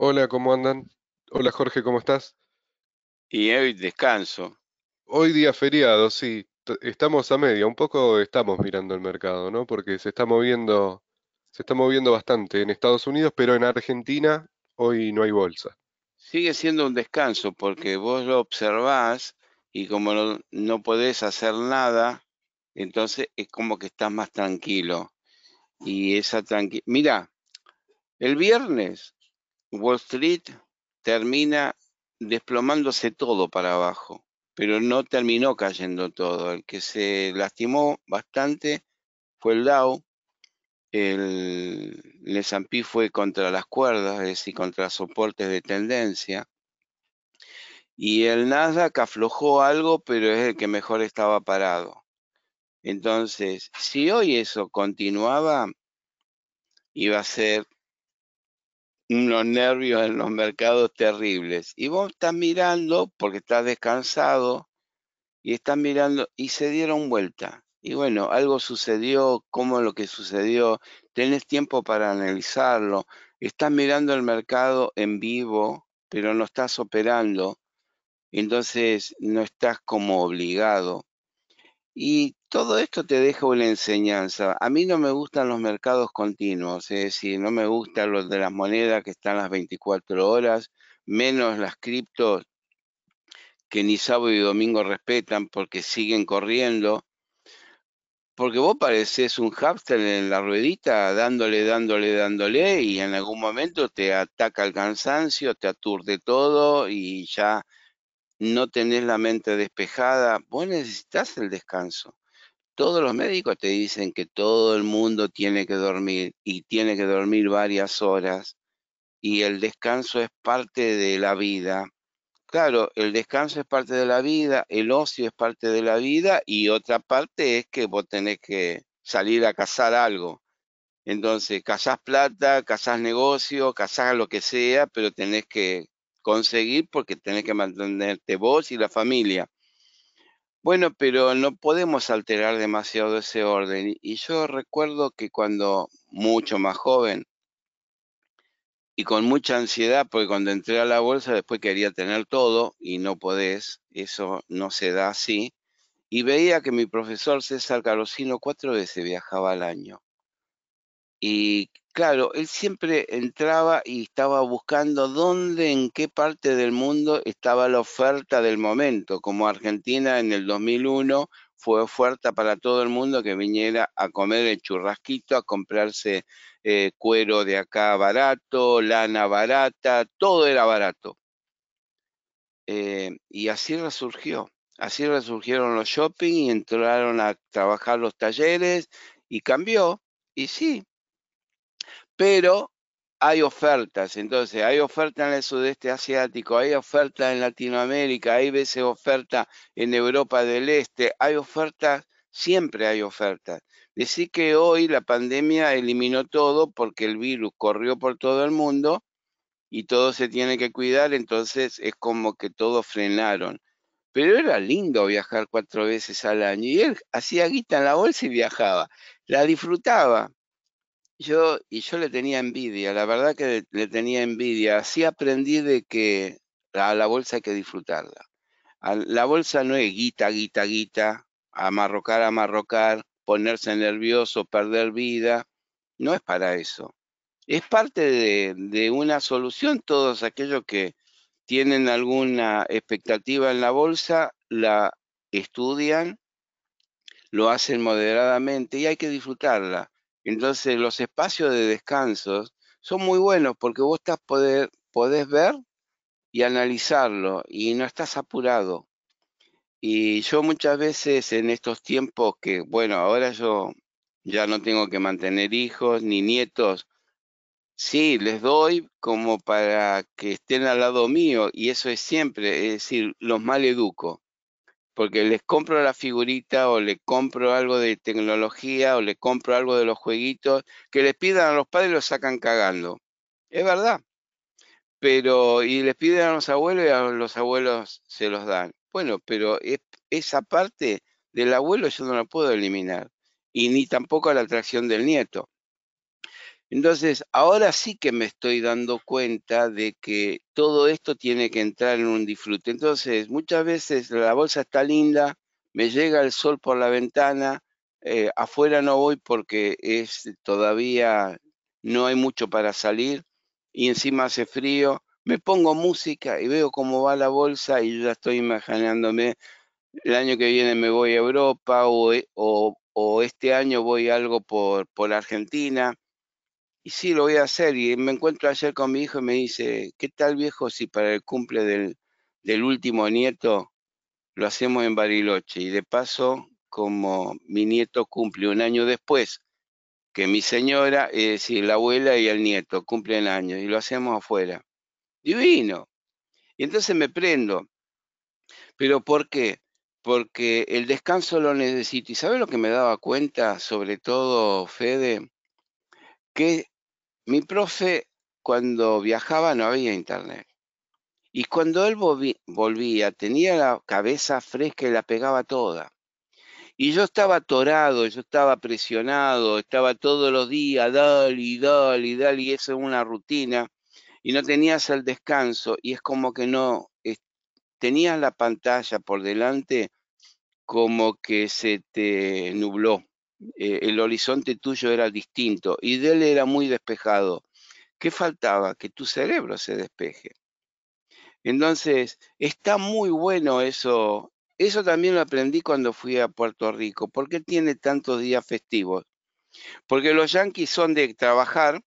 Hola, ¿cómo andan? Hola Jorge, ¿cómo estás? Y hoy descanso. Hoy día feriado, sí, estamos a media, un poco estamos mirando el mercado, ¿no? Porque se está moviendo, se está moviendo bastante en Estados Unidos, pero en Argentina hoy no hay bolsa. Sigue siendo un descanso porque vos lo observás y como no, no podés hacer nada, entonces es como que estás más tranquilo. Y esa tranqui... Mira, el viernes Wall Street termina desplomándose todo para abajo, pero no terminó cayendo todo. El que se lastimó bastante fue el Dow, el, el S&P fue contra las cuerdas, es decir, contra soportes de tendencia. Y el Nasdaq aflojó algo, pero es el que mejor estaba parado. Entonces, si hoy eso continuaba, iba a ser unos nervios en los mercados terribles. Y vos estás mirando, porque estás descansado, y estás mirando, y se dieron vuelta. Y bueno, algo sucedió, cómo lo que sucedió, tenés tiempo para analizarlo, estás mirando el mercado en vivo, pero no estás operando, entonces no estás como obligado. Y todo esto te deja una enseñanza. A mí no me gustan los mercados continuos, es decir, no me gustan los de las monedas que están las 24 horas, menos las criptos que ni sábado y domingo respetan porque siguen corriendo. Porque vos pareces un hámster en la ruedita, dándole, dándole, dándole, y en algún momento te ataca el cansancio, te aturde todo y ya no tenés la mente despejada. Vos necesitas el descanso. Todos los médicos te dicen que todo el mundo tiene que dormir y tiene que dormir varias horas y el descanso es parte de la vida. Claro, el descanso es parte de la vida, el ocio es parte de la vida y otra parte es que vos tenés que salir a cazar algo. Entonces, cazás plata, cazás negocio, cazás lo que sea, pero tenés que conseguir porque tenés que mantenerte vos y la familia. Bueno, pero no podemos alterar demasiado ese orden. Y yo recuerdo que cuando mucho más joven y con mucha ansiedad, porque cuando entré a la bolsa después quería tener todo y no podés, eso no se da así. Y veía que mi profesor César Carosino cuatro veces viajaba al año. Y claro, él siempre entraba y estaba buscando dónde, en qué parte del mundo estaba la oferta del momento, como Argentina en el 2001 fue oferta para todo el mundo que viniera a comer el churrasquito, a comprarse eh, cuero de acá barato, lana barata, todo era barato. Eh, y así resurgió, así resurgieron los shopping y entraron a trabajar los talleres y cambió. Y sí, pero hay ofertas, entonces hay oferta en el sudeste asiático, hay oferta en Latinoamérica, hay veces oferta en Europa del Este, hay ofertas, siempre hay ofertas. Decir que hoy la pandemia eliminó todo porque el virus corrió por todo el mundo y todo se tiene que cuidar, entonces es como que todos frenaron. Pero era lindo viajar cuatro veces al año y él hacía guita en la bolsa y viajaba, la disfrutaba. Yo, y yo le tenía envidia, la verdad que le tenía envidia. Así aprendí de que a la bolsa hay que disfrutarla. La bolsa no es guita, guita, guita, amarrocar, amarrocar, ponerse nervioso, perder vida. No es para eso. Es parte de, de una solución. Todos aquellos que tienen alguna expectativa en la bolsa, la estudian, lo hacen moderadamente y hay que disfrutarla. Entonces los espacios de descanso son muy buenos porque vos estás poder, podés ver y analizarlo y no estás apurado. Y yo muchas veces en estos tiempos que, bueno, ahora yo ya no tengo que mantener hijos ni nietos, sí, les doy como para que estén al lado mío y eso es siempre, es decir, los mal educo porque les compro la figurita o le compro algo de tecnología o le compro algo de los jueguitos, que les pidan a los padres y los sacan cagando. Es verdad. Pero, y les piden a los abuelos y a los abuelos se los dan. Bueno, pero esa parte del abuelo yo no la puedo eliminar. Y ni tampoco la atracción del nieto. Entonces, ahora sí que me estoy dando cuenta de que todo esto tiene que entrar en un disfrute. Entonces, muchas veces la bolsa está linda, me llega el sol por la ventana, eh, afuera no voy porque es todavía no hay mucho para salir y encima hace frío. Me pongo música y veo cómo va la bolsa y yo ya estoy imaginándome el año que viene me voy a Europa o, e, o este año voy algo por, por Argentina y sí, lo voy a hacer. Y me encuentro ayer con mi hijo y me dice, ¿qué tal viejo si para el cumple del, del último nieto lo hacemos en Bariloche? Y de paso, como mi nieto cumple un año después que mi señora, es decir, la abuela y el nieto cumplen años y lo hacemos afuera. Divino. Y entonces me prendo. ¿Pero por qué? Porque el descanso lo necesito. ¿Y sabes lo que me daba cuenta, sobre todo, Fede? Que mi profe, cuando viajaba no había internet. Y cuando él volvía, tenía la cabeza fresca y la pegaba toda. Y yo estaba atorado, yo estaba presionado, estaba todos los días, dale y dale y dale, y eso es una rutina. Y no tenías el descanso, y es como que no, tenías la pantalla por delante como que se te nubló. Eh, el horizonte tuyo era distinto y de él era muy despejado. ¿Qué faltaba? Que tu cerebro se despeje. Entonces, está muy bueno eso. Eso también lo aprendí cuando fui a Puerto Rico. ¿Por qué tiene tantos días festivos? Porque los yanquis son de trabajar,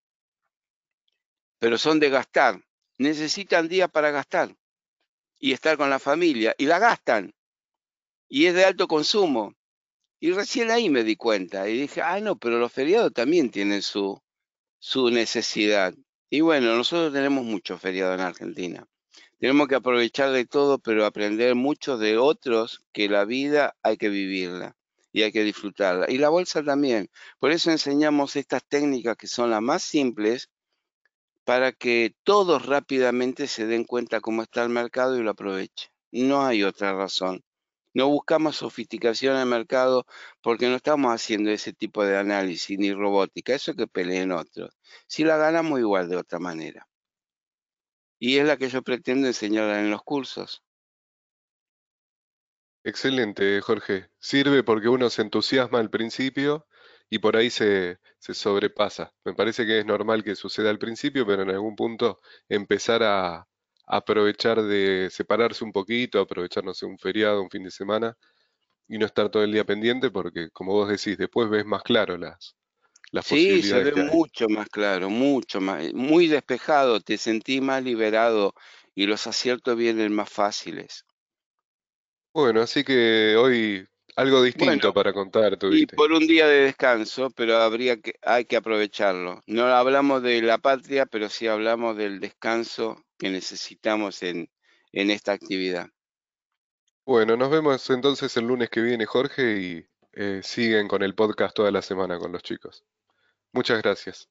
pero son de gastar. Necesitan días para gastar y estar con la familia y la gastan. Y es de alto consumo. Y recién ahí me di cuenta y dije, ah, no, pero los feriados también tienen su, su necesidad. Y bueno, nosotros tenemos muchos feriados en Argentina. Tenemos que aprovechar de todo, pero aprender mucho de otros que la vida hay que vivirla y hay que disfrutarla. Y la bolsa también. Por eso enseñamos estas técnicas que son las más simples para que todos rápidamente se den cuenta cómo está el mercado y lo aprovechen. No hay otra razón. No buscamos sofisticación el mercado porque no estamos haciendo ese tipo de análisis ni robótica. Eso que peleen otros. Si la ganamos igual de otra manera. Y es la que yo pretendo enseñar en los cursos. Excelente, Jorge. Sirve porque uno se entusiasma al principio y por ahí se, sobrepasa. Me parece que es normal que suceda al principio, pero en algún punto empezar a, aprovechar de separarse un poquito, aprovechar, no sé, un feriado, un fin de semana y no estar todo el día pendiente porque, como vos decís, después ves más claro las, las sí, se ve mucho más claro, mucho más, muy despejado, te sentí más liberado y los aciertos vienen más fáciles. Bueno, así que hoy algo distinto para contar, tuviste. Y por un día de descanso, pero habría que, hay que aprovecharlo. No hablamos de la patria, pero sí hablamos del descanso que necesitamos en, en esta actividad. Bueno, nos vemos entonces el lunes que viene, Jorge, y eh, siguen con el podcast toda la semana con los chicos. Muchas gracias.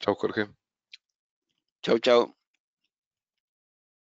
Chao, Jorge. Chau, chau.